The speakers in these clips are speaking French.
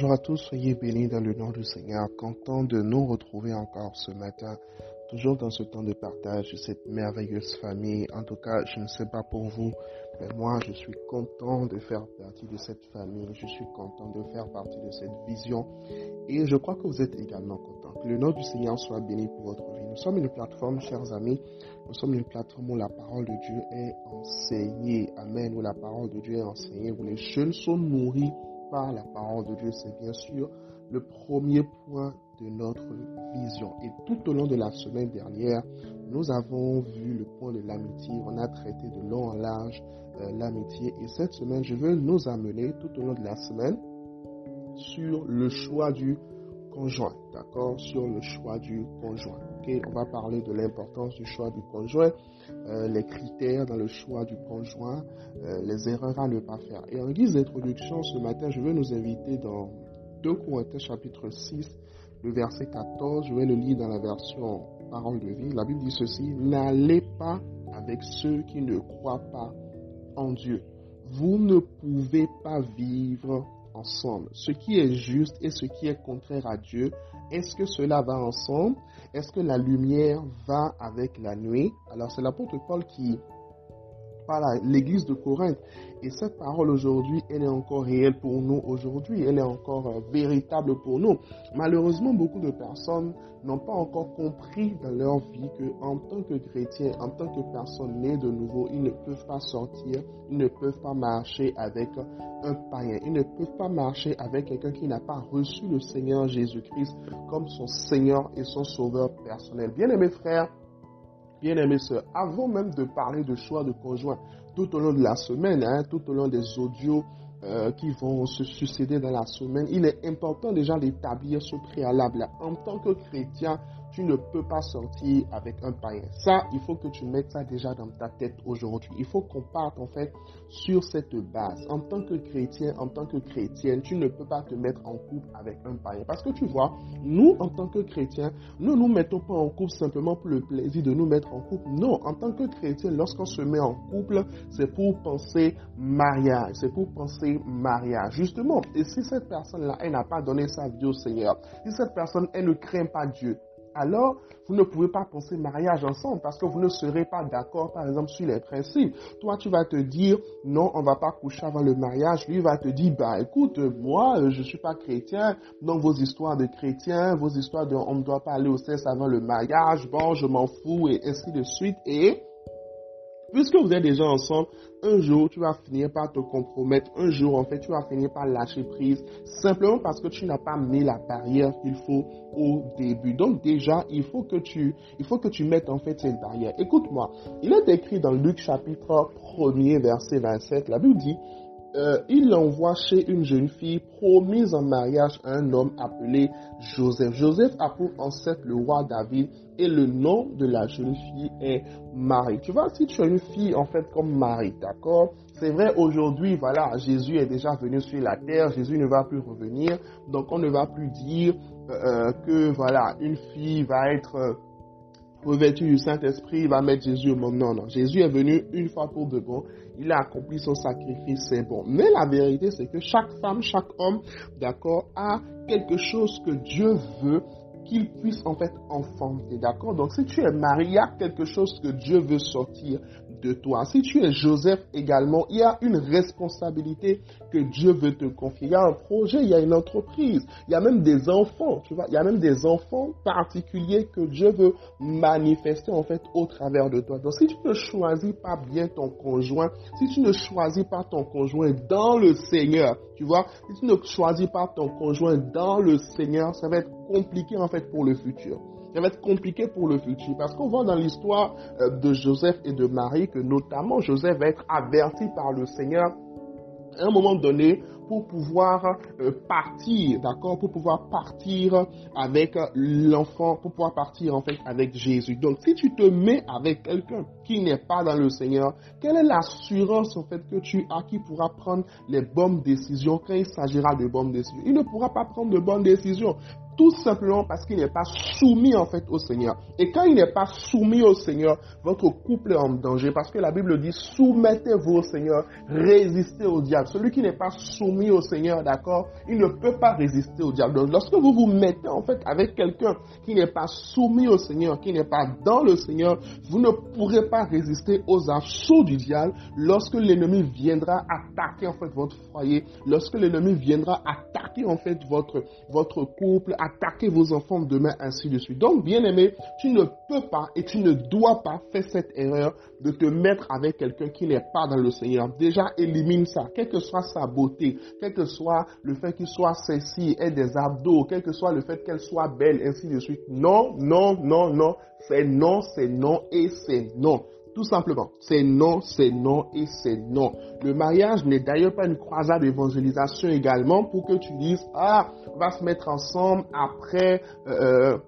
Bonjour à tous, soyez bénis dans le nom du Seigneur. Content de nous retrouver encore ce matin, toujours dans ce temps de partage de cette merveilleuse famille. En tout cas, je ne sais pas pour vous, mais moi, je suis content de faire partie de cette famille. Je suis content de faire partie de cette vision. Et je crois que vous êtes également content. Que le nom du Seigneur soit béni pour votre vie. Nous sommes une plateforme, chers amis. Nous sommes une plateforme où la parole de Dieu est enseignée. Amen. Où la parole de Dieu est enseignée. Où les jeunes sont nourris par la parole de Dieu, c'est bien sûr le premier point de notre vision. Et tout au long de la semaine dernière, nous avons vu le point de l'amitié. On a traité de long en large euh, l'amitié. Et cette semaine, je veux nous amener tout au long de la semaine sur le choix du conjoint. D'accord Sur le choix du conjoint. On va parler de l'importance du choix du conjoint, euh, les critères dans le choix du conjoint, euh, les erreurs à ne pas faire. Et en guise d'introduction, ce matin, je veux nous inviter dans 2 Corinthiens chapitre 6, le verset 14. Je vais le lire dans la version Parole de vie. La Bible dit ceci, N'allez pas avec ceux qui ne croient pas en Dieu. Vous ne pouvez pas vivre ensemble. Ce qui est juste et ce qui est contraire à Dieu, est-ce que cela va ensemble? Est-ce que la lumière va avec la nuit? Alors c'est l'apôtre Paul qui parle à l'église de Corinthe. Et cette parole aujourd'hui, elle est encore réelle pour nous aujourd'hui. Elle est encore euh, véritable pour nous. Malheureusement, beaucoup de personnes n'ont pas encore compris dans leur vie que en tant que chrétien, en tant que personne née de nouveau, ils ne peuvent pas sortir, ils ne peuvent pas marcher avec un païen, ils ne peuvent pas marcher avec quelqu'un qui n'a pas reçu le Seigneur Jésus-Christ comme son Seigneur et son Sauveur personnel. Bien aimés frères, bien aimés sœurs, avant même de parler de choix de conjoint, tout au long de la semaine, hein, tout au long des audios euh, qui vont se succéder dans la semaine, il est important déjà d'établir ce préalable. En tant que chrétien, tu ne peux pas sortir avec un païen. Ça, il faut que tu mettes ça déjà dans ta tête aujourd'hui. Il faut qu'on parte en fait sur cette base. En tant que chrétien, en tant que chrétienne, tu ne peux pas te mettre en couple avec un païen. Parce que tu vois, nous, en tant que chrétiens, nous ne nous mettons pas en couple simplement pour le plaisir de nous mettre en couple. Non, en tant que chrétien, lorsqu'on se met en couple, c'est pour penser mariage. C'est pour penser mariage. Justement, et si cette personne-là, elle n'a pas donné sa vie au Seigneur, si cette personne, elle ne craint pas Dieu, alors vous ne pouvez pas penser mariage ensemble parce que vous ne serez pas d'accord, par exemple, sur les principes. Toi, tu vas te dire, non, on va pas coucher avant le mariage. Lui va te dire, bah, écoute, moi, euh, je suis pas chrétien. Donc, vos histoires de chrétiens, vos histoires de on ne doit pas aller au sexe avant le mariage, bon, je m'en fous, et ainsi de suite. Et Puisque vous êtes déjà ensemble, un jour, tu vas finir par te compromettre. Un jour, en fait, tu vas finir par lâcher prise. Simplement parce que tu n'as pas mis la barrière qu'il faut au début. Donc, déjà, il faut que tu, il faut que tu mettes, en fait, cette barrière. Écoute-moi. Il est écrit dans Luc chapitre 1er, verset 27. La Bible dit, euh, il l'envoie chez une jeune fille promise en mariage à un homme appelé Joseph. Joseph a pour ancêtre le roi David et le nom de la jeune fille est Marie. Tu vois, si tu as une fille en fait comme Marie, d'accord? C'est vrai, aujourd'hui, voilà, Jésus est déjà venu sur la terre, Jésus ne va plus revenir, donc on ne va plus dire euh, que voilà, une fille va être revêtu du Saint-Esprit, il va mettre Jésus au monde. Non, non. Jésus est venu une fois pour de bon. Il a accompli son sacrifice, c'est bon. Mais la vérité, c'est que chaque femme, chaque homme, d'accord, a quelque chose que Dieu veut qu'il puisse en fait enfanter, d'accord? Donc si tu es marié, il y a quelque chose que Dieu veut sortir de toi. Si tu es Joseph également, il y a une responsabilité que Dieu veut te confier. Il y a un projet, il y a une entreprise, il y a même des enfants, tu vois, il y a même des enfants particuliers que Dieu veut manifester en fait au travers de toi. Donc si tu ne choisis pas bien ton conjoint, si tu ne choisis pas ton conjoint dans le Seigneur, tu vois, si tu ne choisis pas ton conjoint dans le Seigneur, ça va être compliqué en fait pour le futur ça va être compliqué pour le futur. Parce qu'on voit dans l'histoire euh, de Joseph et de Marie que notamment Joseph va être averti par le Seigneur à un moment donné pour pouvoir euh, partir, d'accord, pour pouvoir partir avec l'enfant, pour pouvoir partir en fait avec Jésus. Donc si tu te mets avec quelqu'un qui n'est pas dans le Seigneur, quelle est l'assurance en fait que tu as qui pourra prendre les bonnes décisions quand il s'agira de bonnes décisions? Il ne pourra pas prendre de bonnes décisions tout simplement parce qu'il n'est pas soumis en fait au Seigneur. Et quand il n'est pas soumis au Seigneur, votre couple est en danger parce que la Bible dit soumettez-vous au Seigneur, résistez au diable. Celui qui n'est pas soumis au Seigneur, d'accord, il ne peut pas résister au diable. Donc lorsque vous vous mettez en fait avec quelqu'un qui n'est pas soumis au Seigneur, qui n'est pas dans le Seigneur, vous ne pourrez pas résister aux assauts du diable lorsque l'ennemi viendra attaquer en fait votre foyer, lorsque l'ennemi viendra attaquer en fait votre, votre couple, attaquer vos enfants demain, ainsi de suite. Donc, bien aimé, tu ne peux pas et tu ne dois pas faire cette erreur de te mettre avec quelqu'un qui n'est pas dans le Seigneur. Déjà, élimine ça, quelle que soit sa beauté, quel que soit le fait qu'il soit sexy, ait des abdos, quel que soit le fait qu'elle soit belle, ainsi de suite. Non, non, non, non. C'est non, c'est non et c'est non. Tout simplement. C'est non, c'est non et c'est non. Le mariage n'est d'ailleurs pas une croisade d'évangélisation également pour que tu dises, ah, on va se mettre ensemble après, euh,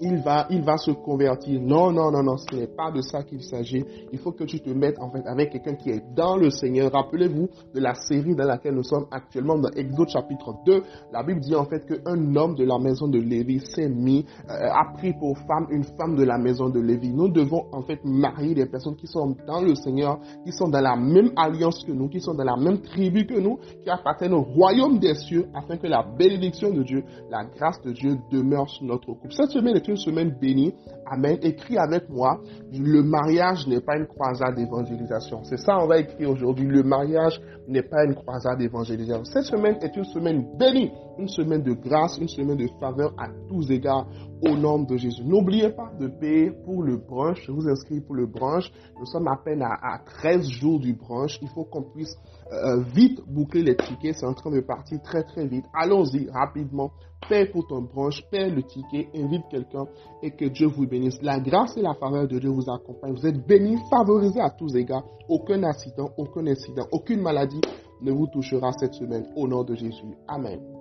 il va, il va se convertir. Non, non, non, non, ce n'est pas de ça qu'il s'agit. Il faut que tu te mettes en fait avec quelqu'un qui est dans le Seigneur. Rappelez-vous de la série dans laquelle nous sommes actuellement dans Exode chapitre 2. La Bible dit en fait qu'un homme de la maison de Lévi s'est mis, euh, a pris pour femme une femme de la maison de Lévi. Nous devons en fait marier des personnes qui sont dans le Seigneur, qui sont dans la même alliance que nous, qui sont dans la même tribu que nous, qui appartiennent au royaume des cieux afin que la bénédiction de Dieu, la grâce de Dieu demeure sur notre couple. Cette semaine une semaine bénie. Amen. Écris avec moi. Le mariage n'est pas une croisade d'évangélisation. C'est ça, on va écrire aujourd'hui. Le mariage n'est pas une croisade d'évangélisation. Cette semaine est une semaine bénie. Une semaine de grâce, une semaine de faveur à tous égards au nom de Jésus. N'oubliez pas de payer pour le brunch. Je vous inscris pour le brunch. Nous sommes à peine à, 13 jours du brunch. Il faut qu'on puisse euh, vite boucler les tickets. C'est en train de partir très très vite. Allons-y rapidement. Paye pour ton brunch, paye le ticket, invite quelqu'un et que Dieu vous bénisse. La grâce et la faveur de Dieu vous accompagnent. Vous êtes bénis, favorisés à tous égards. Aucun accident, aucun incident, aucune maladie ne vous touchera cette semaine au nom de Jésus. Amen.